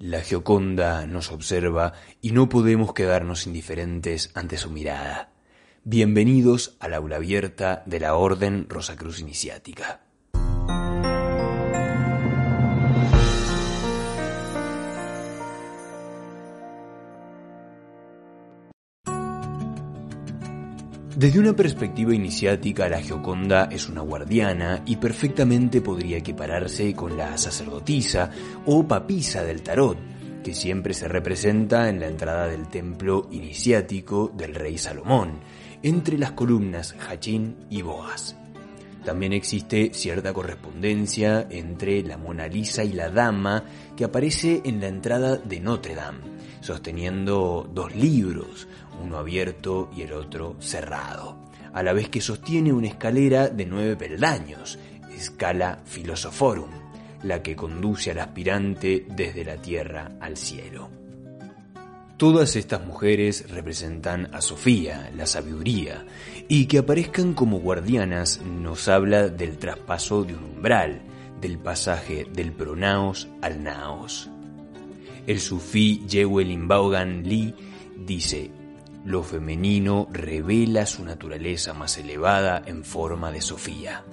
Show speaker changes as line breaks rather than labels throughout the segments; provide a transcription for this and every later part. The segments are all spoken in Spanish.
La Gioconda nos observa y no podemos quedarnos indiferentes ante su mirada. Bienvenidos al aula abierta de la Orden Rosacruz Iniciática. Desde una perspectiva iniciática, la Gioconda es una guardiana y perfectamente podría equipararse con la sacerdotisa o papisa del tarot, que siempre se representa en la entrada del templo iniciático del rey Salomón, entre las columnas Jachín y Boaz. También existe cierta correspondencia entre la Mona Lisa y la Dama que aparece en la entrada de Notre Dame, sosteniendo dos libros, uno abierto y el otro cerrado, a la vez que sostiene una escalera de nueve peldaños, escala Philosophorum, la que conduce al aspirante desde la tierra al cielo. Todas estas mujeres representan a Sofía, la sabiduría, y que aparezcan como guardianas nos habla del traspaso de un umbral, del pasaje del pronaos al naos. El sufí Yewelin Vaughan Lee dice, lo femenino revela su naturaleza más elevada en forma de Sofía.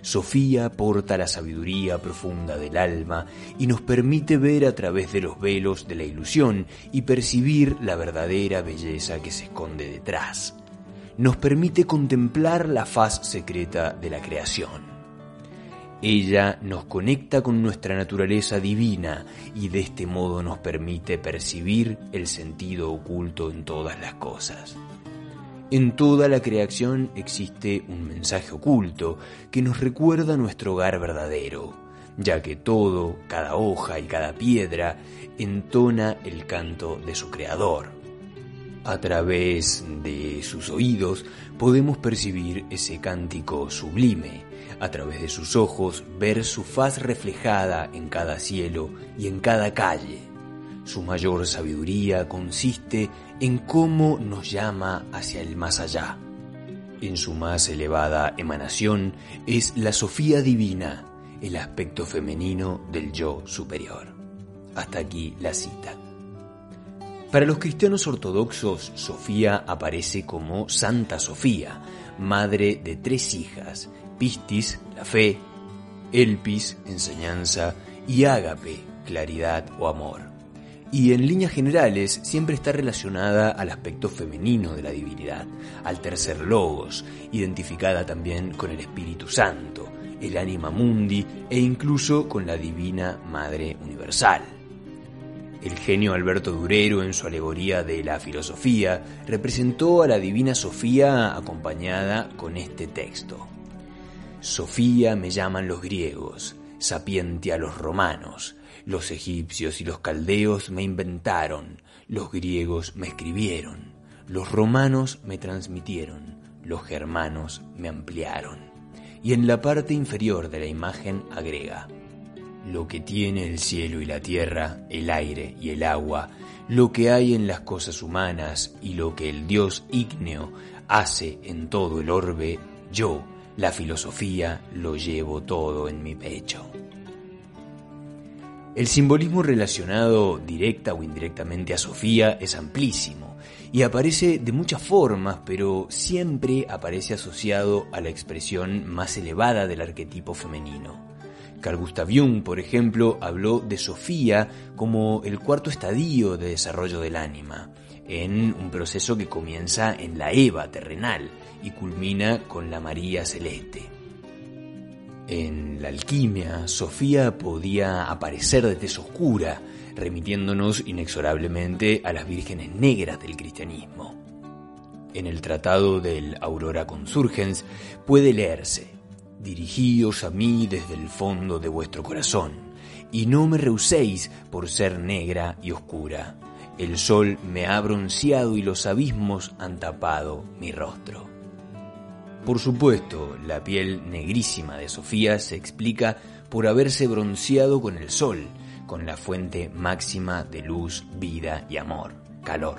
Sofía porta la sabiduría profunda del alma y nos permite ver a través de los velos de la ilusión y percibir la verdadera belleza que se esconde detrás. Nos permite contemplar la faz secreta de la creación. Ella nos conecta con nuestra naturaleza divina y de este modo nos permite percibir el sentido oculto en todas las cosas. En toda la creación existe un mensaje oculto que nos recuerda nuestro hogar verdadero, ya que todo, cada hoja y cada piedra, entona el canto de su creador. A través de sus oídos podemos percibir ese cántico sublime, a través de sus ojos ver su faz reflejada en cada cielo y en cada calle. Su mayor sabiduría consiste en cómo nos llama hacia el más allá. En su más elevada emanación es la Sofía Divina, el aspecto femenino del yo superior. Hasta aquí la cita. Para los cristianos ortodoxos, Sofía aparece como Santa Sofía, madre de tres hijas, Pistis, la fe, Elpis, enseñanza, y Ágape, claridad o amor. Y en líneas generales siempre está relacionada al aspecto femenino de la divinidad, al tercer logos, identificada también con el Espíritu Santo, el anima mundi e incluso con la divina Madre Universal. El genio Alberto Durero, en su alegoría de la filosofía, representó a la divina Sofía acompañada con este texto. Sofía me llaman los griegos, sapientia los romanos, los egipcios y los caldeos me inventaron, los griegos me escribieron, los romanos me transmitieron, los germanos me ampliaron. Y en la parte inferior de la imagen agrega, lo que tiene el cielo y la tierra, el aire y el agua, lo que hay en las cosas humanas y lo que el Dios ígneo hace en todo el orbe, yo, la filosofía lo llevo todo en mi pecho. El simbolismo relacionado directa o indirectamente a Sofía es amplísimo y aparece de muchas formas, pero siempre aparece asociado a la expresión más elevada del arquetipo femenino. Carl Gustav Jung, por ejemplo, habló de Sofía como el cuarto estadio de desarrollo del ánima, en un proceso que comienza en la Eva terrenal y culmina con la María celeste. En la alquimia, Sofía podía aparecer de tez oscura, remitiéndonos inexorablemente a las vírgenes negras del cristianismo. En el tratado del Aurora Consurgens puede leerse, Dirigíos a mí desde el fondo de vuestro corazón, y no me rehuséis por ser negra y oscura. El sol me ha bronceado y los abismos han tapado mi rostro. Por supuesto, la piel negrísima de Sofía se explica por haberse bronceado con el sol, con la fuente máxima de luz, vida y amor, calor.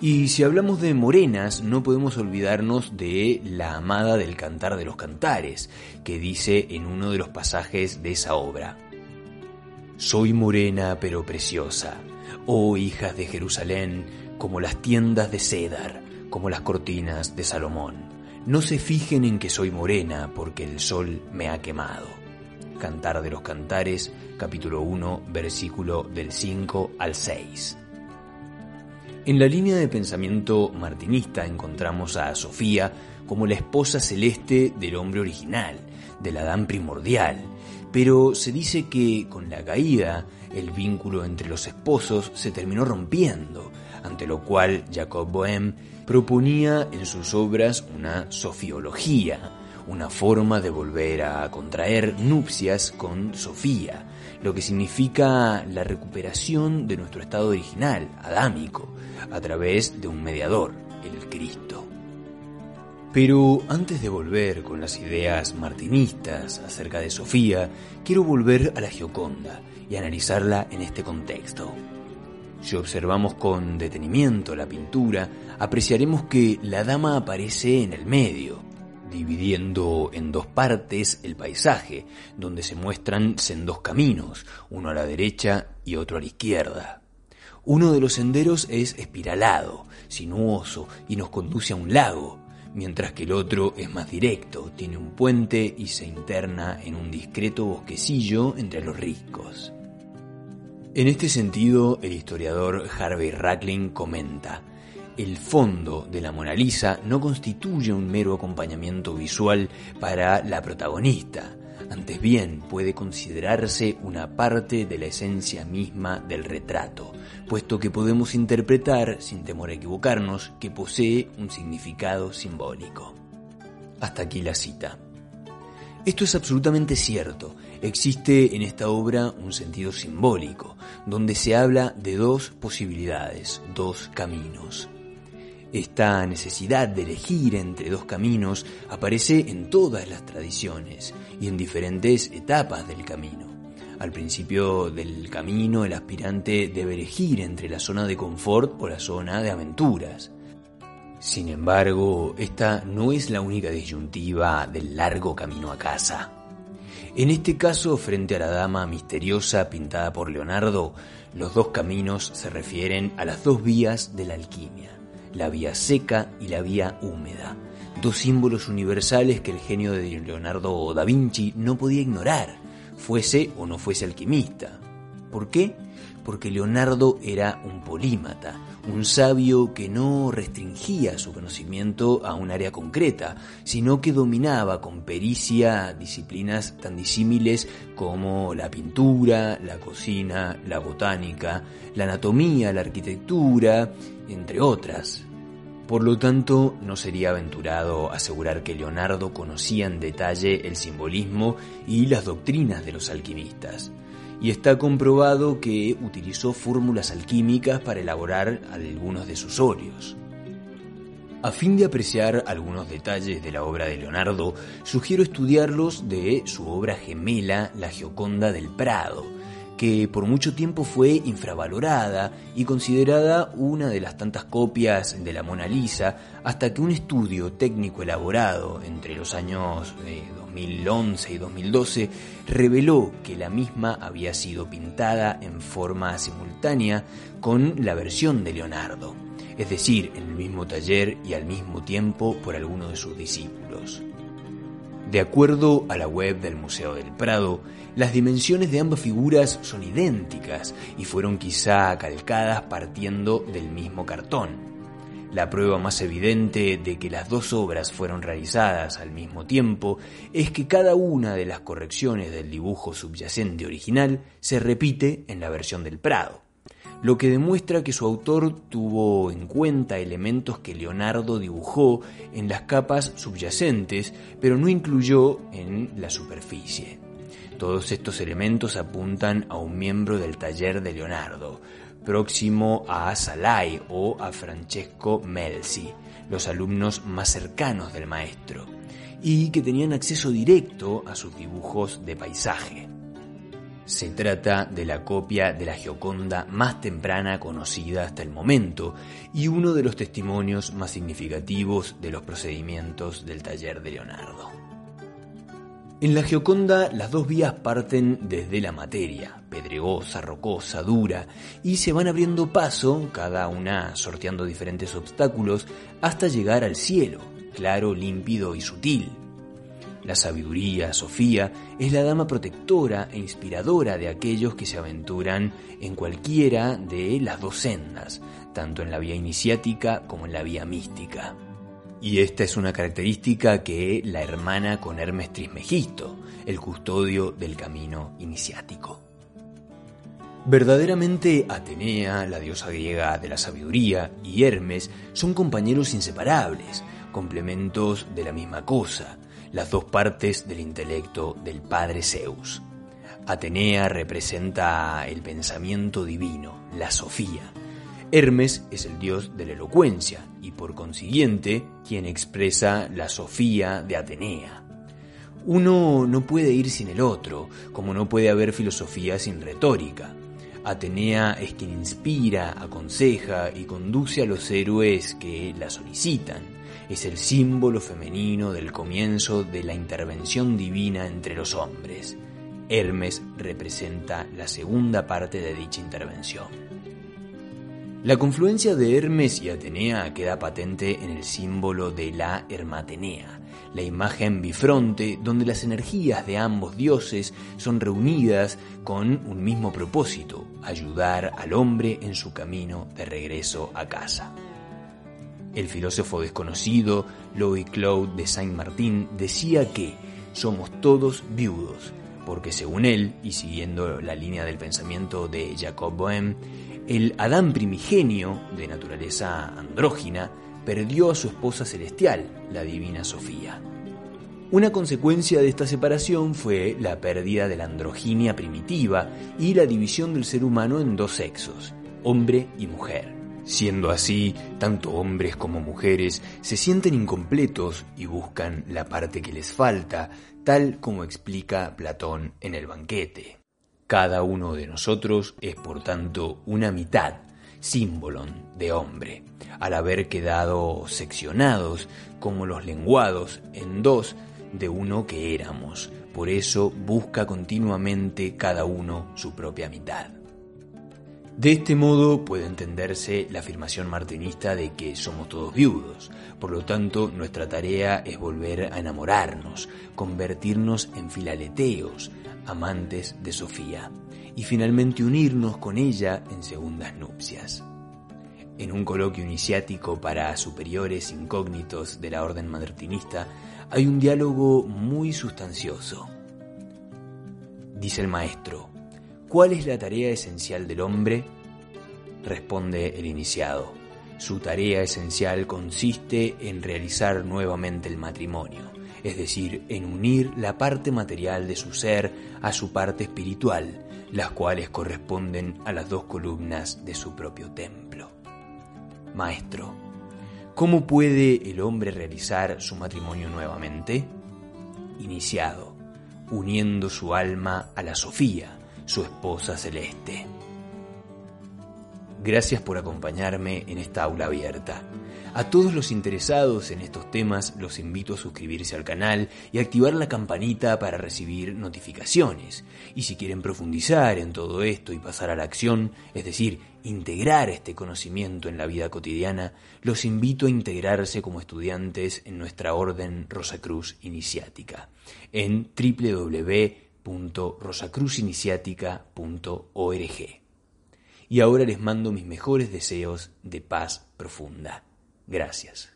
Y si hablamos de morenas, no podemos olvidarnos de la amada del Cantar de los Cantares, que dice en uno de los pasajes de esa obra. Soy morena pero preciosa, oh hijas de Jerusalén, como las tiendas de Cedar, como las cortinas de Salomón. No se fijen en que soy morena, porque el sol me ha quemado. Cantar de los Cantares, capítulo 1, versículo del 5 al 6. En la línea de pensamiento martinista encontramos a Sofía como la esposa celeste del hombre original, del Adán primordial, pero se dice que con la caída el vínculo entre los esposos se terminó rompiendo, ante lo cual Jacob Bohem proponía en sus obras una sofiología, una forma de volver a contraer nupcias con Sofía, lo que significa la recuperación de nuestro estado original, adámico, a través de un mediador, el Cristo. Pero antes de volver con las ideas martinistas acerca de Sofía, quiero volver a la Gioconda y analizarla en este contexto. Si observamos con detenimiento la pintura, apreciaremos que la dama aparece en el medio, dividiendo en dos partes el paisaje, donde se muestran sendos caminos, uno a la derecha y otro a la izquierda. Uno de los senderos es espiralado, sinuoso y nos conduce a un lago, mientras que el otro es más directo, tiene un puente y se interna en un discreto bosquecillo entre los riscos. En este sentido, el historiador Harvey Rackling comenta, el fondo de la Mona Lisa no constituye un mero acompañamiento visual para la protagonista, antes bien puede considerarse una parte de la esencia misma del retrato, puesto que podemos interpretar, sin temor a equivocarnos, que posee un significado simbólico. Hasta aquí la cita. Esto es absolutamente cierto. Existe en esta obra un sentido simbólico, donde se habla de dos posibilidades, dos caminos. Esta necesidad de elegir entre dos caminos aparece en todas las tradiciones y en diferentes etapas del camino. Al principio del camino el aspirante debe elegir entre la zona de confort o la zona de aventuras. Sin embargo, esta no es la única disyuntiva del largo camino a casa. En este caso, frente a la dama misteriosa pintada por Leonardo, los dos caminos se refieren a las dos vías de la alquimia la vía seca y la vía húmeda, dos símbolos universales que el genio de Leonardo da Vinci no podía ignorar, fuese o no fuese alquimista. ¿Por qué? Porque Leonardo era un polímata, un sabio que no restringía su conocimiento a un área concreta, sino que dominaba con pericia disciplinas tan disímiles como la pintura, la cocina, la botánica, la anatomía, la arquitectura, entre otras. Por lo tanto, no sería aventurado asegurar que Leonardo conocía en detalle el simbolismo y las doctrinas de los alquimistas. Y está comprobado que utilizó fórmulas alquímicas para elaborar algunos de sus óleos. A fin de apreciar algunos detalles de la obra de Leonardo, sugiero estudiarlos de su obra gemela La Gioconda del Prado, que por mucho tiempo fue infravalorada y considerada una de las tantas copias de la Mona Lisa, hasta que un estudio técnico elaborado entre los años 2011 y 2012 reveló que la misma había sido pintada en forma simultánea con la versión de Leonardo, es decir, en el mismo taller y al mismo tiempo por alguno de sus discípulos. De acuerdo a la web del Museo del Prado, las dimensiones de ambas figuras son idénticas y fueron quizá calcadas partiendo del mismo cartón. La prueba más evidente de que las dos obras fueron realizadas al mismo tiempo es que cada una de las correcciones del dibujo subyacente original se repite en la versión del Prado lo que demuestra que su autor tuvo en cuenta elementos que Leonardo dibujó en las capas subyacentes, pero no incluyó en la superficie. Todos estos elementos apuntan a un miembro del taller de Leonardo, próximo a Salai o a Francesco Melzi, los alumnos más cercanos del maestro, y que tenían acceso directo a sus dibujos de paisaje. Se trata de la copia de la Gioconda más temprana conocida hasta el momento y uno de los testimonios más significativos de los procedimientos del taller de Leonardo. En la Gioconda las dos vías parten desde la materia, pedregosa, rocosa, dura, y se van abriendo paso, cada una sorteando diferentes obstáculos, hasta llegar al cielo, claro, límpido y sutil, la sabiduría, Sofía, es la dama protectora e inspiradora de aquellos que se aventuran en cualquiera de las dos sendas, tanto en la vía iniciática como en la vía mística. Y esta es una característica que la hermana con Hermes Trismegisto, el custodio del camino iniciático. Verdaderamente Atenea, la diosa griega de la sabiduría, y Hermes son compañeros inseparables, complementos de la misma cosa, las dos partes del intelecto del padre Zeus. Atenea representa el pensamiento divino, la Sofía. Hermes es el dios de la elocuencia y por consiguiente quien expresa la Sofía de Atenea. Uno no puede ir sin el otro, como no puede haber filosofía sin retórica. Atenea es quien inspira, aconseja y conduce a los héroes que la solicitan es el símbolo femenino del comienzo de la intervención divina entre los hombres. Hermes representa la segunda parte de dicha intervención. La confluencia de Hermes y Atenea queda patente en el símbolo de la Hermatenea, la imagen bifronte donde las energías de ambos dioses son reunidas con un mismo propósito, ayudar al hombre en su camino de regreso a casa. El filósofo desconocido Louis Claude de Saint-Martin decía que somos todos viudos, porque según él, y siguiendo la línea del pensamiento de Jacob Boehme, el Adán primigenio, de naturaleza andrógina, perdió a su esposa celestial, la divina Sofía. Una consecuencia de esta separación fue la pérdida de la androginia primitiva y la división del ser humano en dos sexos, hombre y mujer. Siendo así, tanto hombres como mujeres se sienten incompletos y buscan la parte que les falta, tal como explica Platón en el banquete. Cada uno de nosotros es por tanto una mitad, símbolo de hombre, al haber quedado seccionados como los lenguados en dos de uno que éramos. Por eso busca continuamente cada uno su propia mitad. De este modo puede entenderse la afirmación martinista de que somos todos viudos, por lo tanto nuestra tarea es volver a enamorarnos, convertirnos en filaleteos, amantes de Sofía, y finalmente unirnos con ella en segundas nupcias. En un coloquio iniciático para superiores incógnitos de la orden martinista hay un diálogo muy sustancioso. Dice el maestro, ¿Cuál es la tarea esencial del hombre? Responde el iniciado. Su tarea esencial consiste en realizar nuevamente el matrimonio, es decir, en unir la parte material de su ser a su parte espiritual, las cuales corresponden a las dos columnas de su propio templo. Maestro, ¿cómo puede el hombre realizar su matrimonio nuevamente? Iniciado, uniendo su alma a la Sofía, su esposa celeste. Gracias por acompañarme en esta aula abierta. A todos los interesados en estos temas los invito a suscribirse al canal y activar la campanita para recibir notificaciones. Y si quieren profundizar en todo esto y pasar a la acción, es decir, integrar este conocimiento en la vida cotidiana, los invito a integrarse como estudiantes en nuestra Orden Rosacruz Iniciática en www www.rosacruziniciática.org. Y ahora les mando mis mejores deseos de paz profunda. Gracias.